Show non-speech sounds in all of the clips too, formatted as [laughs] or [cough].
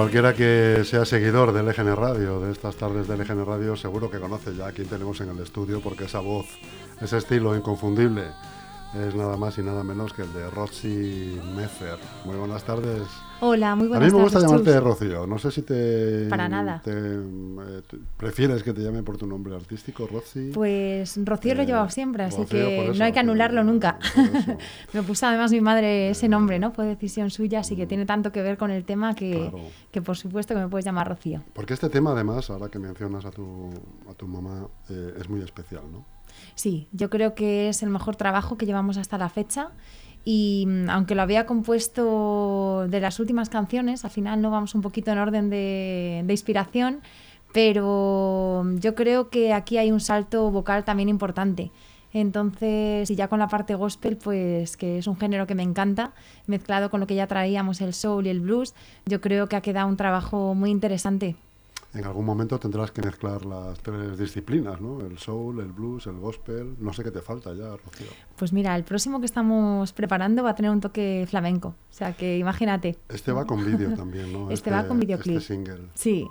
Cualquiera que sea seguidor del EGN Radio, de estas tardes del EGN Radio, seguro que conoce ya a quién tenemos en el estudio, porque esa voz, ese estilo inconfundible, es nada más y nada menos que el de Roxy Meffer. Muy buenas tardes. Hola, muy buenas tardes. A mí me gusta llamarte Rocío. No sé si te. Para nada. Eh, ¿Prefieres que te llame por tu nombre artístico, Rocío? Pues Rocío lo he llevado siempre, así que no hay que anularlo nunca. [laughs] me puso además mi madre ese nombre, ¿no? Fue decisión suya, así que tiene tanto que ver con el tema que, que por supuesto que me puedes llamar Rocío. Porque este tema, además, ahora que mencionas a tu, a tu mamá, eh, es muy especial, ¿no? Sí, yo creo que es el mejor trabajo que llevamos hasta la fecha y mm, aunque lo había compuesto de las últimas canciones, al final no vamos un poquito en orden de, inspiración, pero yo creo que aquí hay un salto vocal también importante. Entonces, y ya con la parte gospel, pues que es un género que me encanta, mezclado con lo que ya traíamos, el soul y el blues, yo creo que ha quedado un trabajo muy interesante en algún momento tendrás que mezclar las tres disciplinas, ¿no? El soul, el blues, el gospel. No sé qué te falta ya, Rocío. Pues mira, el próximo que estamos preparando va a tener un toque flamenco. O sea que imagínate. Este va con vídeo también, ¿no? Este, va con videoclip. Este single. Sí,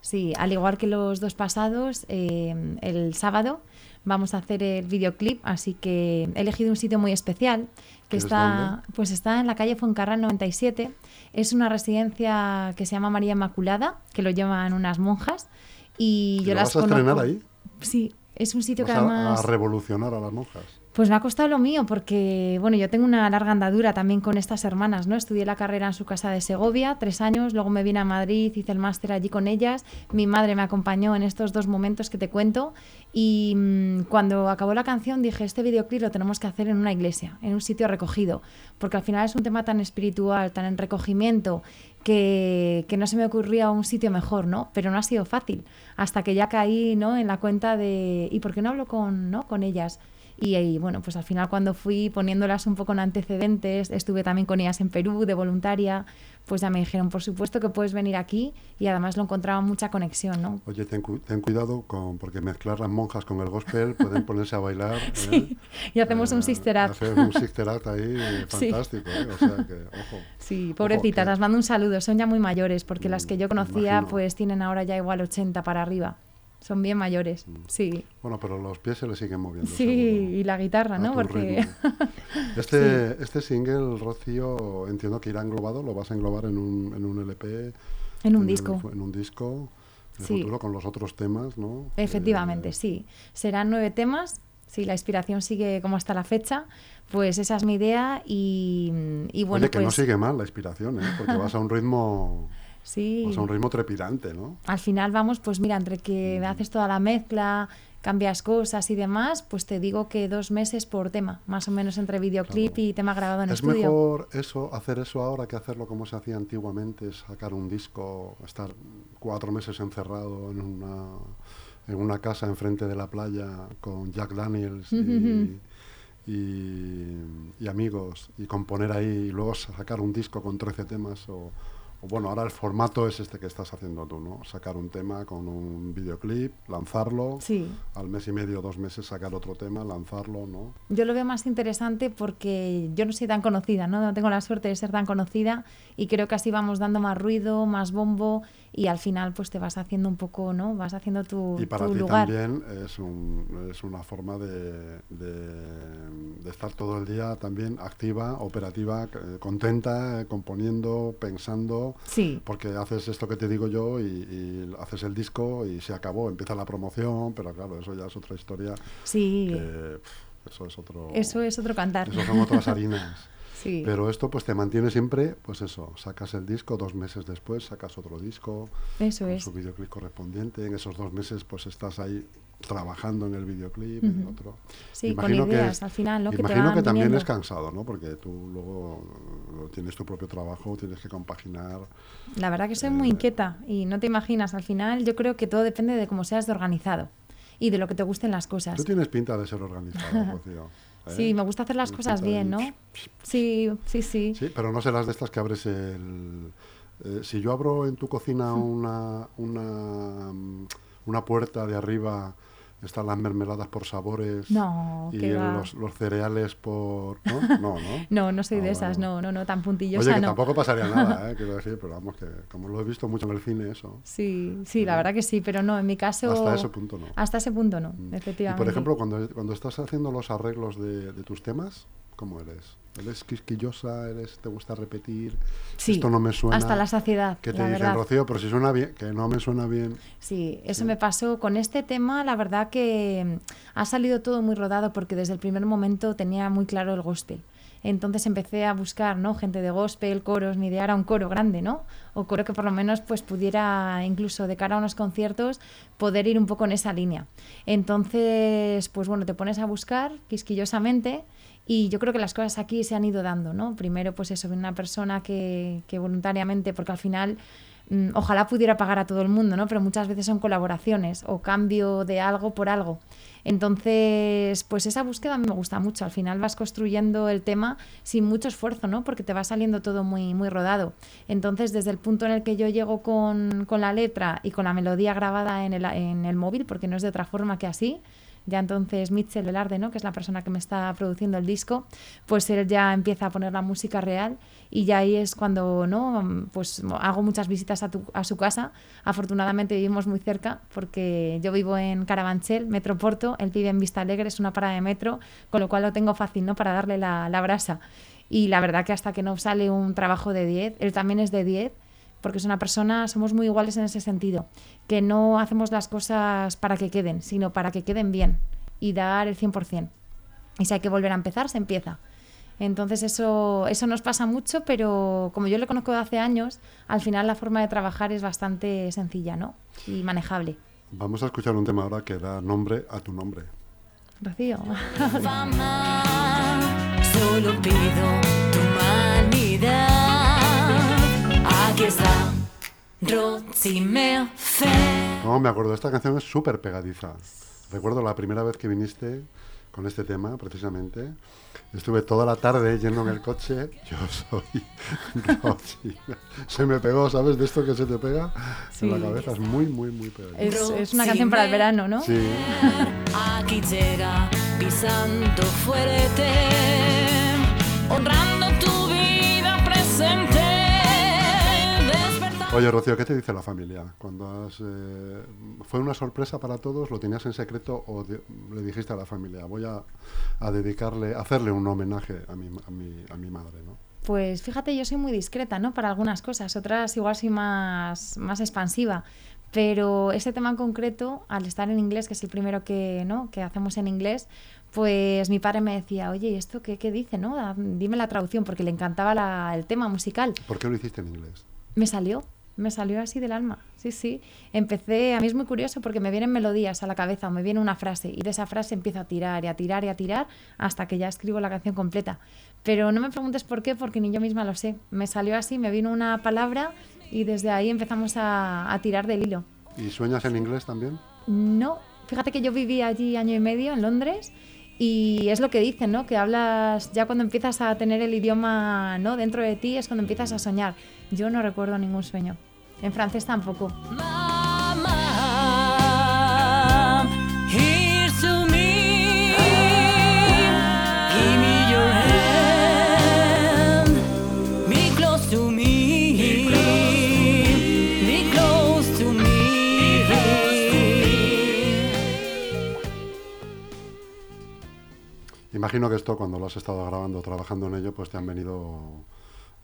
sí. Al igual que los dos pasados, eh, el sábado vamos a hacer el videoclip, así que he elegido un sitio muy especial que está, pues está en la calle Fuencarral 97. Es una residencia que se llama María Inmaculada, que lo llevan unas monjas y yo las vas a estrenar ahí? Sí, es un sitio que además a revolucionar a las monjas. Pues me ha costado lo mío porque, bueno, yo tengo una larga andadura también con estas hermanas, ¿no? Estudié la carrera en su casa de Segovia, tres años, luego me vine a Madrid, hice el máster allí con ellas, mi madre me acompañó en estos dos momentos que te cuento y mm, cuando acabó la canción dije, este videoclip lo tenemos que hacer en una iglesia, en un sitio recogido, porque al final es un tema tan espiritual, tan en recogimiento, que, que, no se me ocurría un sitio mejor, ¿no? Pero no ha sido fácil, hasta que ya caí, ¿no? En la cuenta de, ¿y por qué no hablo con, ¿no? con ellas? Y, bueno, pues al final cuando fui poniéndolas un poco en antecedentes, estuve también con ellas en Perú de voluntaria, pues ya me dijeron, por supuesto que puedes venir aquí y además lo encontraba mucha conexión, ¿no? Oye, ten, cuidado con, porque mezclar las monjas con el gospel [laughs] pueden ponerse a bailar. Sí, ¿eh? y hacemos un eh, sister act. Hacemos un sister act ahí [laughs] fantástico, ¿eh? o sea que, ojo. Sí, pobrecitas, las mando un saludo, son ya muy mayores, porque las que yo conocía pues tienen ahora ya igual 80 para arriba. Son bien mayores, mm. sí. Bueno, pero los pies se le siguen moviendo. Sí, y la guitarra, ¿no? Porque... [laughs] este, este single, Rocío, entiendo que irá englobado, lo vas a englobar en un, en un LP. En un disco. en un disco. En sí. futuro con los otros temas, ¿no? Efectivamente, eh, sí. Serán nueve temas. Si la inspiración sigue como hasta la fecha, pues esa es mi idea y, y bueno, Oye, que no pues sigue mal la inspiración, ¿eh? porque vas a un ritmo Sí. O sea, un ritmo trepidante, ¿no? Al final vamos, pues mira, entre que mm. haces toda la mezcla, cambias cosas y demás, pues te digo que dos meses por tema, más o menos entre videoclip y tema grabado en estudio. Es mejor eso, hacer eso ahora que hacerlo como se hacía antiguamente, sacar un disco, estar cuatro meses encerrado en una, en una casa enfrente de la playa con Jack Daniels y, y, amigos y componer ahí y luego sacar un disco con 13 temas o bueno, ahora el formato es este que estás haciendo tú, ¿no? Sacar un tema con un videoclip, lanzarlo, sí. al mes y medio, dos meses sacar otro tema, lanzarlo, ¿no? Yo lo veo más interesante porque yo no soy tan conocida, ¿no? No tengo la suerte de ser tan conocida y creo que así vamos dando más ruido, más bombo y al final pues te vas haciendo un poco, ¿no? Vas haciendo tu, y para ti también es, un, es una forma de, de, estar todo el día también activa, operativa, eh, contenta, componiendo, pensando, sí. porque haces esto que te digo yo y, haces el disco y se acabó, empieza la promoción, pero claro, eso ya es otra historia. Sí. eso es otro... Eso es otro cantar. Eso son otras [laughs] harinas. Pero esto pues te mantiene siempre, pues eso, sacas el disco, dos meses después sacas otro disco, eso con es. su videoclip correspondiente, en esos dos meses pues estás ahí trabajando en el videoclip, en otro. Sí, imagino con ideas, que, al final, que Imagino que también es cansado, ¿no? Porque tú luego tienes tu propio trabajo, tienes que compaginar. La verdad que soy muy eh, inquieta y no te imaginas, al final yo creo que todo depende de cómo seas de organizado y de lo que te gusten las cosas. Tú tienes pinta de ser organizado, [laughs] Rocío. Sí, ¿Eh? me gusta hacer las cosas bien, ¿no? Sí, sí, sí. Sí, pero no serás de estas que abres el... Eh, si yo abro en tu cocina [laughs] una, una, una puerta de arriba están las mermeladas por sabores No, y los, los cereales por... ¿No? No, ¿no? [laughs] No, no soy Ah, de esas, bueno. no, no, no, tan puntillosa Oye, que no. tampoco pasaría nada, [laughs] ¿eh? quiero decir, pero vamos, que como lo he visto mucho en el cine, eso. Sí, sí, la verdad que sí, pero no, en mi caso... Hasta ese punto no. Hasta ese punto no, Mm. efectivamente. Y por ejemplo, cuando, cuando estás haciendo los arreglos de, de tus temas, ¿cómo eres? ¿Eres quisquillosa? ¿Eres, ¿Te gusta repetir? Sí, Esto no me suena. hasta la saciedad, Que te dicen. Rocío, pero si suena bien, que no me suena bien. Sí, eso me pasó con este tema. La verdad que mm, ha salido todo muy rodado porque desde el primer momento tenía muy claro el gospel. Entonces empecé a buscar, ¿no? Gente de gospel, coros, mi idea era un coro grande, ¿no? O coro que por lo menos pues pudiera incluso de cara a unos conciertos poder ir un poco en esa línea. Entonces, pues bueno, te pones a buscar quisquillosamente y yo creo que las cosas aquí se han ido dando, ¿no? Primero, pues eso, una persona que, que voluntariamente, porque al final mm, ojalá pudiera pagar a todo el mundo, ¿no? Pero muchas veces son colaboraciones o cambio de algo por algo. Entonces, pues esa búsqueda me gusta mucho. Al final vas construyendo el tema sin mucho esfuerzo, ¿no? Porque te va saliendo todo muy, muy rodado. Entonces, desde el punto en el que yo llego con, con la letra y con la melodía grabada en el, en el móvil, porque no es de otra forma que así, ya entonces Mitchell Velarde, ¿no? que es la persona que me está produciendo el disco, pues él ya empieza a poner la música real y ya ahí es cuando no pues hago muchas visitas a, tu- a su casa. Afortunadamente vivimos muy cerca porque yo vivo en Carabanchel, Metro Porto, él vive en Vista Alegre, es una parada de metro, con lo cual lo tengo fácil ¿no? para darle la, la brasa. Y la verdad que hasta que no sale un trabajo de 10, él también es de 10, porque es una persona, somos muy iguales en ese sentido, que no hacemos las cosas para que queden, sino para que queden bien y dar el 100%. Y si hay que volver a empezar, se empieza. Entonces eso, eso nos pasa mucho, pero como yo le conozco de hace años, al final la forma de trabajar es bastante sencilla ¿no? y manejable. Vamos a escuchar un tema ahora que da nombre a tu nombre. Rocío. fama, solo pido tu No, me acuerdo, esta canción es súper pegadiza. Recuerdo la primera vez que viniste con este tema, precisamente. Estuve toda la tarde yendo en el coche. Yo soy Rosy. Se me pegó, ¿sabes? De esto que se te pega Sí. en la cabeza. Es muy, muy, muy pegadiza. Es, es una canción para el verano, ¿no? Sí, Aquí llega pisando fuerte, honrando Oye, Rocío, ¿qué te dice la familia? Cuando has, eh, ¿Fue una sorpresa para todos? ¿Lo tenías en secreto o de- le dijiste a la familia, voy a, a dedicarle, a hacerle un homenaje a mi, a mi, a mi madre, ¿no? Pues fíjate, yo soy muy discreta, ¿no? Para algunas cosas, otras igual soy más, más expansiva. Pero ese tema en concreto, al estar en inglés, que es el primero que, ¿no? que hacemos en inglés, pues mi padre me decía, oye, ¿y esto qué, qué dice? ¿no? Dime la traducción, porque le encantaba la- el tema musical. ¿Por qué lo hiciste en inglés? Me salió, me salió así del alma, sí, sí. Empecé, a mí es muy curioso porque me vienen melodías a la cabeza o me viene una frase y de esa frase empiezo a tirar y a tirar y a tirar hasta que ya escribo la canción completa. Pero no me preguntes por qué porque ni yo misma lo sé. Me salió así, me vino una palabra y desde ahí empezamos a, a tirar del hilo. ¿Y sueñas en inglés también? No, fíjate que yo viví allí año y medio en Londres y es lo que dicen, ¿no? Que hablas ya cuando empiezas a tener el idioma, ¿no? Dentro de ti es cuando empiezas a soñar. Yo no recuerdo ningún sueño. En francés tampoco. Mama, here's to me. Give me your hand. Be close to me. Be close to me. Imagino que esto cuando lo has estado grabando o trabajando en ello, pues te han venido,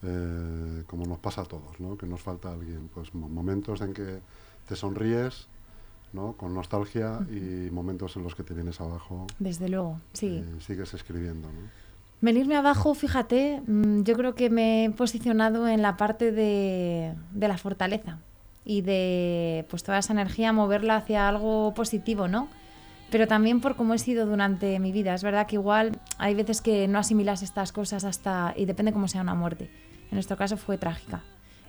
eh, como nos pasa a todos, ¿no? Que nos falta alguien, pues mo- momentos en que te sonríes, ¿no? Con nostalgia y momentos en los que te vienes abajo Desde luego, sí. y sigues escribiendo, ¿no? Venirme abajo, fíjate, mm, yo creo que me he posicionado en la parte de, de la fortaleza y de pues toda esa energía moverla hacia algo positivo, ¿no? Pero también por cómo he sido durante mi vida. Es verdad que igual hay veces que no asimilas estas cosas hasta y depende cómo sea una muerte. En nuestro caso fue trágica.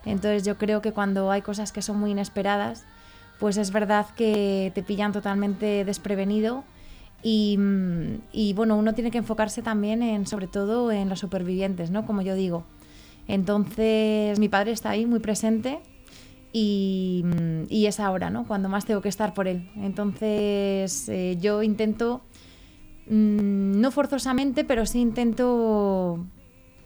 Entonces yo creo que cuando hay cosas que son muy inesperadas, pues es verdad que te pillan totalmente desprevenido y, mm, bueno, uno tiene que enfocarse también en, sobre todo en los supervivientes, ¿no? Como yo digo. Entonces, mi padre está ahí muy presente y, mm, es ahora, ¿no? Cuando más tengo que estar por él. Entonces eh, yo intento, mm, no forzosamente, pero sí intento,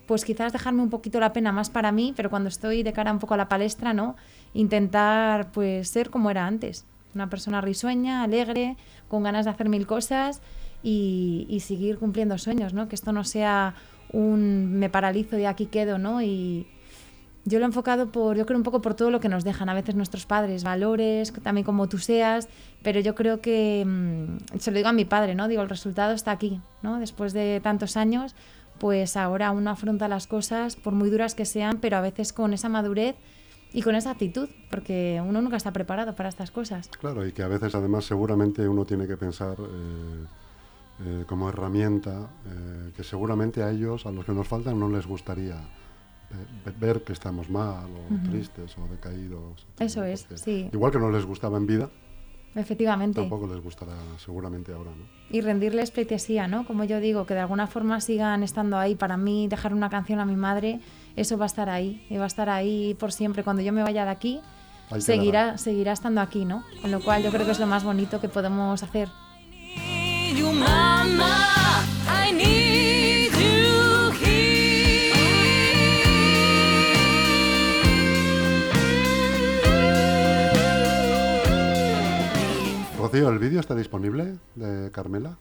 pues quizás dejarme un poquito la pena más para mí, pero cuando estoy de cara un poco a la palestra, ¿no? Intentar, pues, ser como era antes. Una persona risueña, alegre, con ganas de hacer mil cosas y, y seguir cumpliendo sueños, ¿no? Que esto no sea un me paralizo y aquí quedo, ¿no? Y, yo lo he enfocado por, yo creo un poco por todo lo que nos dejan a veces nuestros padres, valores, también como tú seas, pero yo creo que, mm, se lo digo a mi padre, ¿no? Digo, el resultado está aquí, ¿no? Después de tantos años, pues ahora uno afronta las cosas, por muy duras que sean, pero a veces con esa madurez y con esa actitud, porque uno nunca está preparado para estas cosas. Claro, y que a veces además seguramente uno tiene que pensar eh, eh, como herramienta eh, que seguramente a ellos, a los que nos faltan, no les gustaría ver que estamos mal o tristes o decaídos. Eso es, sí. Igual que no les gustaba en vida, Efectivamente. tampoco les gustará seguramente ahora, ¿no? y rendirles pleitesía, ¿no? Como yo digo, que de alguna forma sigan estando ahí. Para mí, dejar una canción a mi madre, eso va a estar ahí. Y va a estar ahí por siempre. Cuando yo me vaya de aquí, seguirá, seguirá estando aquí, ¿no? Con lo cual yo creo que es lo más bonito que podemos hacer. Rocío, ¿el vídeo está disponible de Carmela?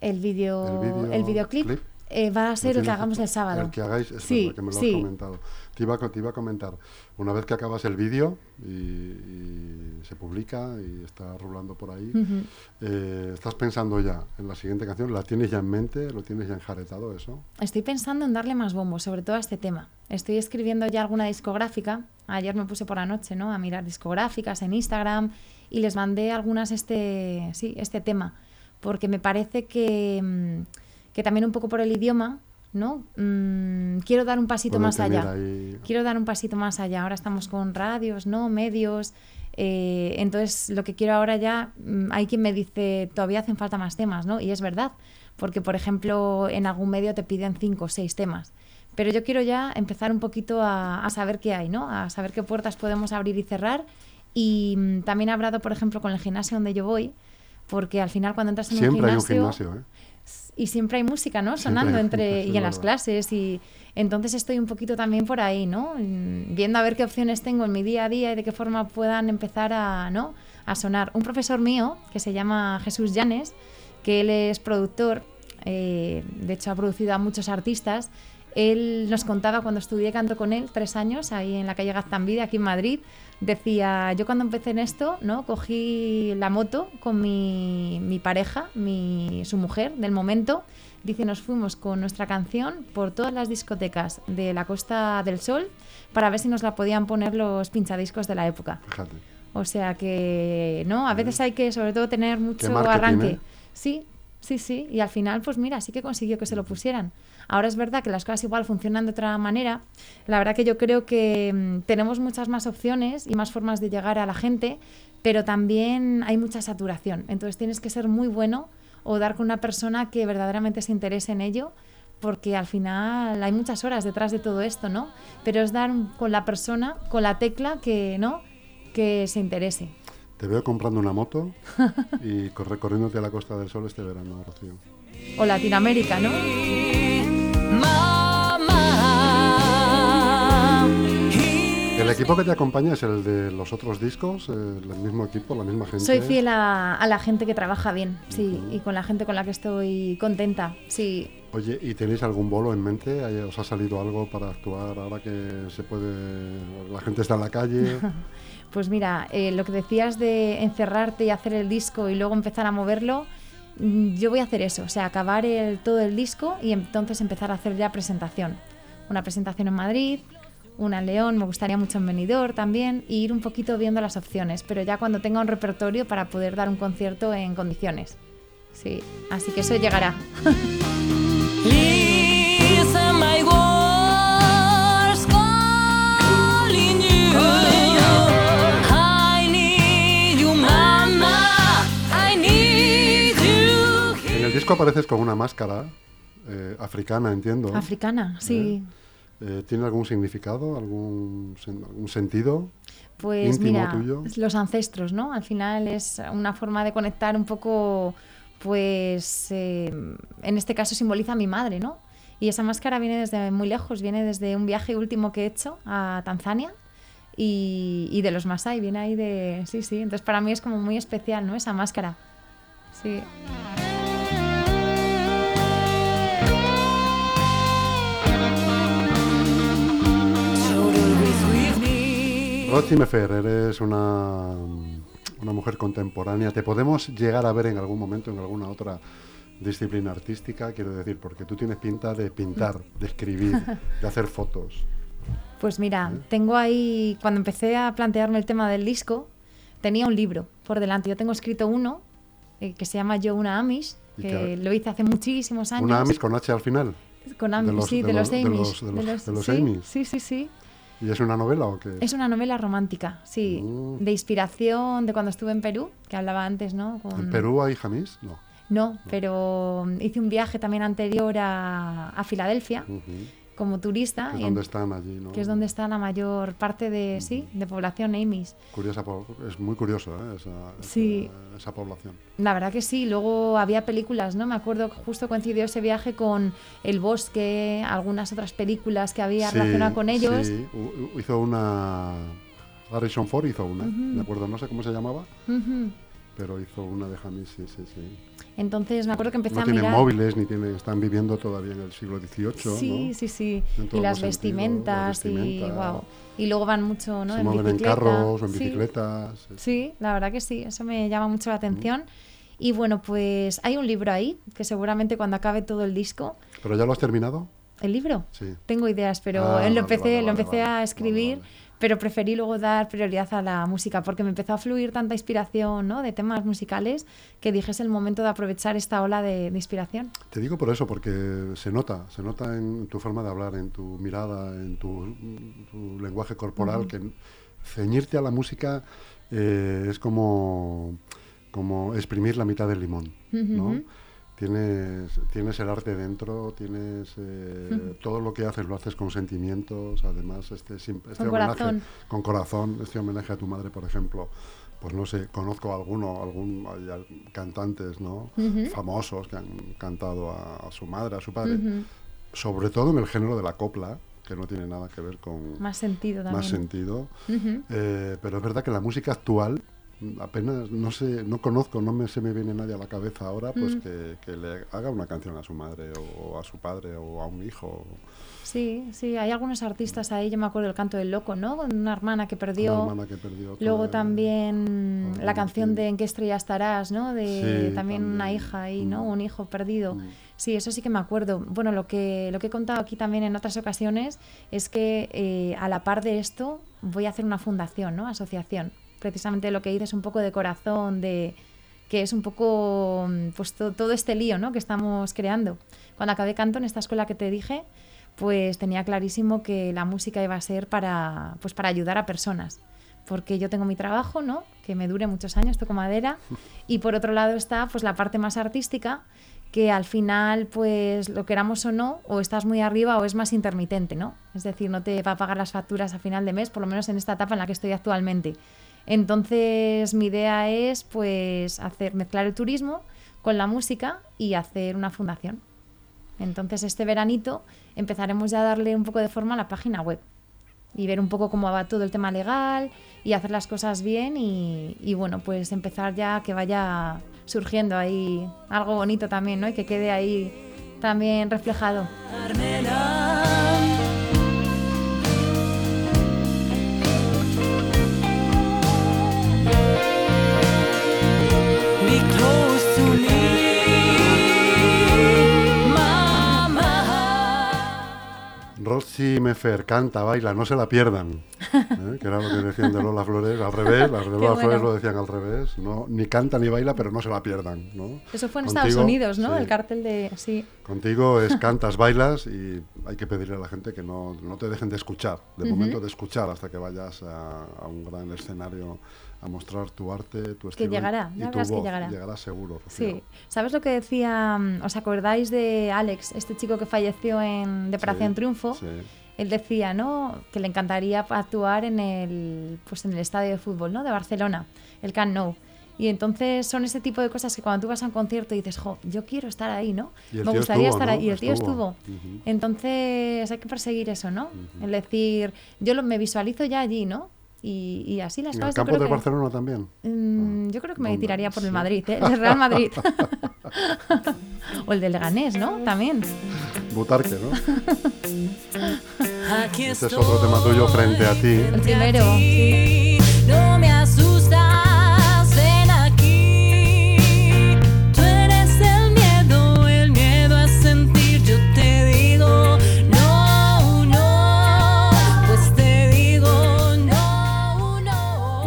El vídeo, El el videoclip clip. eh, va a ser ¿Lo el que hagamos el sábado. El que hagáis, es Sí, que me lo sí. has comentado. Te iba, te iba a comentar, una vez que acabas el vídeo y, y se publica y está rulando por ahí, Ujú. eh, ¿estás pensando ya en la siguiente canción? ¿La tienes ya en mente? ¿Lo tienes ya enjaretado eso? Estoy pensando en darle más bombo, sobre todo a este tema. Estoy escribiendo ya alguna discográfica. Ayer me puse por la noche, ¿no? A mirar discográficas en Instagram y les mandé algunas este, sí, este tema, porque me parece que, mm, que también un poco por el idioma, ¿no? Mm, quiero dar un pasito más allá. ahí- Quiero dar un pasito más allá. Ahora estamos con radios, ¿no? Medios. eh, entonces, lo que quiero ahora ya, mm, hay quien me dice, todavía hacen falta más temas, ¿no? Y es verdad, porque, por ejemplo, en algún medio te piden cinco o seis temas. Pero yo quiero ya empezar un poquito a, a saber qué hay, ¿no? A saber qué puertas podemos abrir y cerrar. Y mm, también he hablado, por ejemplo, con el gimnasio donde yo voy, porque al final cuando entras en Siempre un hay un gimnasio gimnasio, ¿eh? y siempre hay música, ¿no? Siempre Sonando entre y en las clases y entonces estoy un poquito también por ahí, ¿no? Mm, Viendo a ver qué opciones tengo en mi día a día y de qué forma puedan empezar a, ¿no? A sonar. Un profesor mío que se llama Jesús Llanes, que él es productor, eh, de hecho ha producido a muchos artistas. Él nos contaba cuando estudié canto con él, tres años, ahí en la calle Gaztambide, aquí en Madrid, decía, yo cuando empecé en esto, ¿no? Cogí la moto con mi, mi pareja, mi, su mujer del momento, dice, nos fuimos con nuestra canción por todas las discotecas de la Costa del Sol para ver si nos la podían poner los pinchadiscos de la época. Fíjate. O sea que, ¿no? A veces hay que, sobre todo, tener mucho arranque. ¿eh? Sí, sí, sí. Y al final, pues mira, sí que consiguió que se lo pusieran. Ahora es verdad que las cosas igual funcionan de otra manera. La verdad que yo creo que mm, tenemos muchas más opciones y más formas de llegar a la gente, pero también hay mucha saturación. Entonces tienes que ser muy bueno o dar con una persona que verdaderamente se interese en ello porque al final hay muchas horas detrás de todo esto, ¿no? Pero es dar con la persona, con la tecla que, ¿no? Que se interese. Te veo comprando una moto y cor- recorriéndote a la Costa del Sol este verano, Rocío. O Latinoamérica, ¿no? ¿El equipo que te acompaña es el de los otros discos? ¿El mismo equipo, la misma gente? Soy fiel a, a la gente que trabaja bien, sí, y con la gente con la que estoy contenta, sí. Oye, ¿y tenéis algún bolo en mente? ¿Hay- ¿Os ha salido algo para actuar ahora que se puede... la gente está en la calle? [laughs] Pues mira, eh, lo que decías de encerrarte y hacer el disco y luego empezar a moverlo, mm, yo voy a hacer eso, o sea, acabar el, todo el disco y entonces empezar a hacer ya presentación. Una presentación en Madrid, una en León, me gustaría mucho en Benidorm también, y ir un poquito viendo las opciones, pero ya cuando tenga un repertorio para poder dar un concierto en condiciones. Sí, así que eso llegará. En el disco apareces con una máscara eh, africana, entiendo. Africana, sí. Eh, ¿Tiene algún significado, algún, algún sentido? Pues íntimo mira, tuyo. los ancestros, ¿no? Al final es una forma de conectar un poco, pues, eh, en este caso simboliza a mi madre, ¿no? Y esa máscara viene desde muy lejos, viene desde un viaje último que he hecho a Tanzania y, y de los Masai, viene ahí de... Sí, sí, entonces para mí es como muy especial, ¿no? Esa máscara. Sí. Me. Rochi Mefer, eres una, una mujer contemporánea. ¿Te podemos llegar a ver en algún momento en alguna otra disciplina artística? Quiero decir, porque tú tienes pinta de pintar, de escribir, de hacer fotos. Pues mira, tengo ahí, cuando empecé a plantearme el tema del disco, tenía un libro por delante. Yo tengo escrito uno eh, que se llama Yo una Amish, ¿Y que lo hice hace muchísimos años. Una Amis con H al final. Con Amish, sí, de los- Amish. Amish. Sí, sí, sí. ¿Y es una novela o qué? Es una novela romántica, sí, Mm. de inspiración de cuando estuve en Perú, que hablaba antes, ¿no? Con- ¿En Perú hay jamis? No. No, pero hice un viaje también anterior a, a Filadelfia. Como turista. Que es y en- donde están allí, ¿no? que es donde está la mayor parte de, sí, de población Amish. Curiosa, es muy curioso, ¿eh? Esa, Sí. esa, esa población. La verdad que sí, luego había películas, ¿no? Me acuerdo que justo coincidió ese viaje con El Bosque, algunas otras películas que había Sí, relacionadas con ellos. Sí, hizo una... Harrison Ford hizo una, me acuerdo, no sé cómo se llamaba, Ujú. Pero hizo una de jamis, sí, sí, sí. Entonces me acuerdo que empecé No a tienen mirar. móviles, ni tienen, están viviendo todavía en el siglo XVIII, Sí, ¿no? sí, sí. En Y las sentidos, vestimentas, las y vestimentas. wow. Y luego van mucho, ¿no? Se en mueven en bicicleta. carros o en Sí. bicicletas. sí. Sí, la verdad que sí, eso me llama mucho la atención. Y bueno, pues hay un libro ahí que seguramente cuando acabe todo el disco, ¿Pero ya lo has terminado? el libro, Sí. tengo ideas, pero Ah, vale, lo empecé, vale, lo vale, empecé vale, a vale, escribir, vale. Pero preferí luego dar prioridad a la música porque me empezó a fluir tanta inspiración, ¿no? De temas musicales que dije es el momento de aprovechar esta ola de, de inspiración. Te digo por eso, porque se nota, se nota en tu forma de hablar, en tu mirada, en tu, tu lenguaje corporal, que ceñirte a la música eh, es como, como exprimir la mitad del limón, ¿no? Tienes, tienes el arte dentro, tienes eh, todo lo que haces, lo haces con sentimientos, además este, este Con homenaje corazón. con corazón, este homenaje a tu madre, por ejemplo, pues no sé, conozco a alguno, algún hay cantantes, ¿no? Famosos que han cantado a, a su madre, a su padre, sobre todo en el género de la copla, que no tiene nada que ver con Más sentido también. más sentido. Eh, pero es verdad que la música actual apenas no sé, no conozco, no me, se me viene nadie a la cabeza ahora, pues Mm. que, que le haga una canción a su madre o, a su padre o a un hijo. Sí, sí, hay algunos artistas ahí, yo me acuerdo del canto del loco, ¿no? Con una hermana que perdió. Una hermana que perdió. Luego también la canción de En qué estrella estarás, ¿no? De Sí, también, una hija ahí, ¿no? Mm. Un hijo perdido. Mm. Sí, eso sí que me acuerdo. Bueno, lo que, lo que he contado aquí también en otras ocasiones es que eh, a la par de esto voy a hacer una fundación, ¿no? Asociación. Precisamente lo que dices un poco de corazón, de que es un poco mm, pues to- todo este lío, ¿no? Que estamos creando. Cuando acabé canto en esta escuela que te dije, pues tenía clarísimo que la música iba a ser para, pues para ayudar a personas. Porque yo tengo mi trabajo, ¿no? Que me dure muchos años, toco madera. [laughs] Y por otro lado está pues la parte más artística, que al final, pues lo queramos o no, o estás muy arriba o es más intermitente, ¿no? Es decir, no te va a pagar las facturas a final de mes, por lo menos en esta etapa en la que estoy actualmente. Entonces, mi idea es pues hacer mezclar el turismo con la música y hacer una fundación. Entonces, este veranito empezaremos ya a darle un poco de forma a la página web y ver un poco cómo va todo el tema legal y hacer las cosas bien y, bueno, pues empezar ya que vaya surgiendo ahí algo bonito también, ¿no? Y que quede ahí también reflejado. Roxy Mefer canta, baila, no se la pierdan. [laughs] ¿eh? Que era lo que decían de Lola Flores, al revés, las de Lola bueno. Flores lo decían al revés. No, ni canta ni baila, pero no se la pierdan. ¿no? Eso fue en Contigo, Estados Unidos, ¿no? sí. El cartel de... Sí. Contigo es cantas, bailas y hay que pedirle a la gente que no, no te dejen de escuchar, de momento de escuchar hasta que vayas a, a un gran escenario a mostrar tu arte, tu estilo. y- llegará, y ya tu verás que voz. llegará. Llegará seguro. Rocío. Sí. ¿Sabes lo que decía? mm, ¿Os acordáis de Alex, este chico que falleció en de Operación Sí, Triunfo? sí. Él decía, ¿no? Que le encantaría actuar en el, pues en el estadio de fútbol, ¿no? De Barcelona, el Camp Nou. Y entonces son ese tipo de cosas que cuando tú vas a un concierto y dices, jo, yo quiero estar ahí, ¿no? Y el Me gustaría estuvo, estar ¿no? ahí. Y el tío Estuvo. Entonces hay que perseguir eso, ¿no? Es decir, yo lo, me visualizo ya allí, ¿no? Y, y así las ¿En el cosas. yo campo creo de que- Barcelona también? Mm, yo creo que me ¿Dónde? tiraría por el. Madrid, ¿eh? el Real Madrid. [laughs] o el de Leganés, ¿no? También. Butarque, ¿no? [laughs] Este es otro tema tuyo frente a ti. El primero, sí.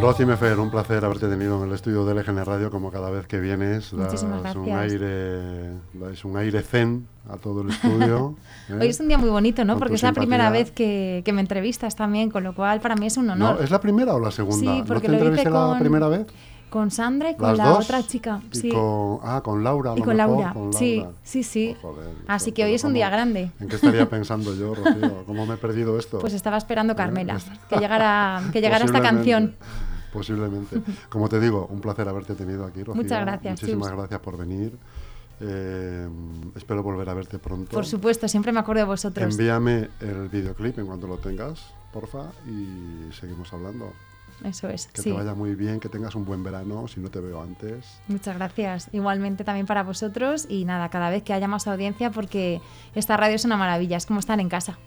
Rosy Mefer, un placer haberte tenido en el estudio de LGN Radio, como cada vez que vienes. Das un aire, dais un aire zen a todo el estudio. ¿eh? [laughs] Hoy es un día muy bonito, ¿no? Con Porque es la primera vez que, que me entrevistas también, con lo cual para mí es un honor. No, ¿Es la primera o la segunda? Sí, ¿No porque te lo entrevisté la con- primera vez? Con Sandra y con ¿Las la dos? otra chica. Y Sí. con, ah, con Laura. Y con mejor, Laura. con Sí, Laura. sí, sí. Oh, joder, Así esto, que hoy es un día ¿cómo- grande. ¿En qué estaría [laughs] pensando yo, Rocío? ¿Cómo me he perdido esto? Pues estaba esperando Carmela, Pues- [laughs] que llegara, que llegara esta canción. Posiblemente. [laughs] Como te digo, un placer haberte tenido aquí, Rocío. Muchas gracias, Muchísimas Chus. gracias por venir. Eh, espero volver a verte pronto. Por supuesto, siempre me acuerdo de vosotros. Envíame el videoclip en cuanto lo tengas, porfa, y seguimos hablando. Eso es, Que sí. te vaya muy bien, que tengas un buen verano, si no te veo antes. Muchas gracias. Igualmente también para vosotros y nada, cada vez que haya más audiencia porque esta radio es una maravilla, es como estar en casa.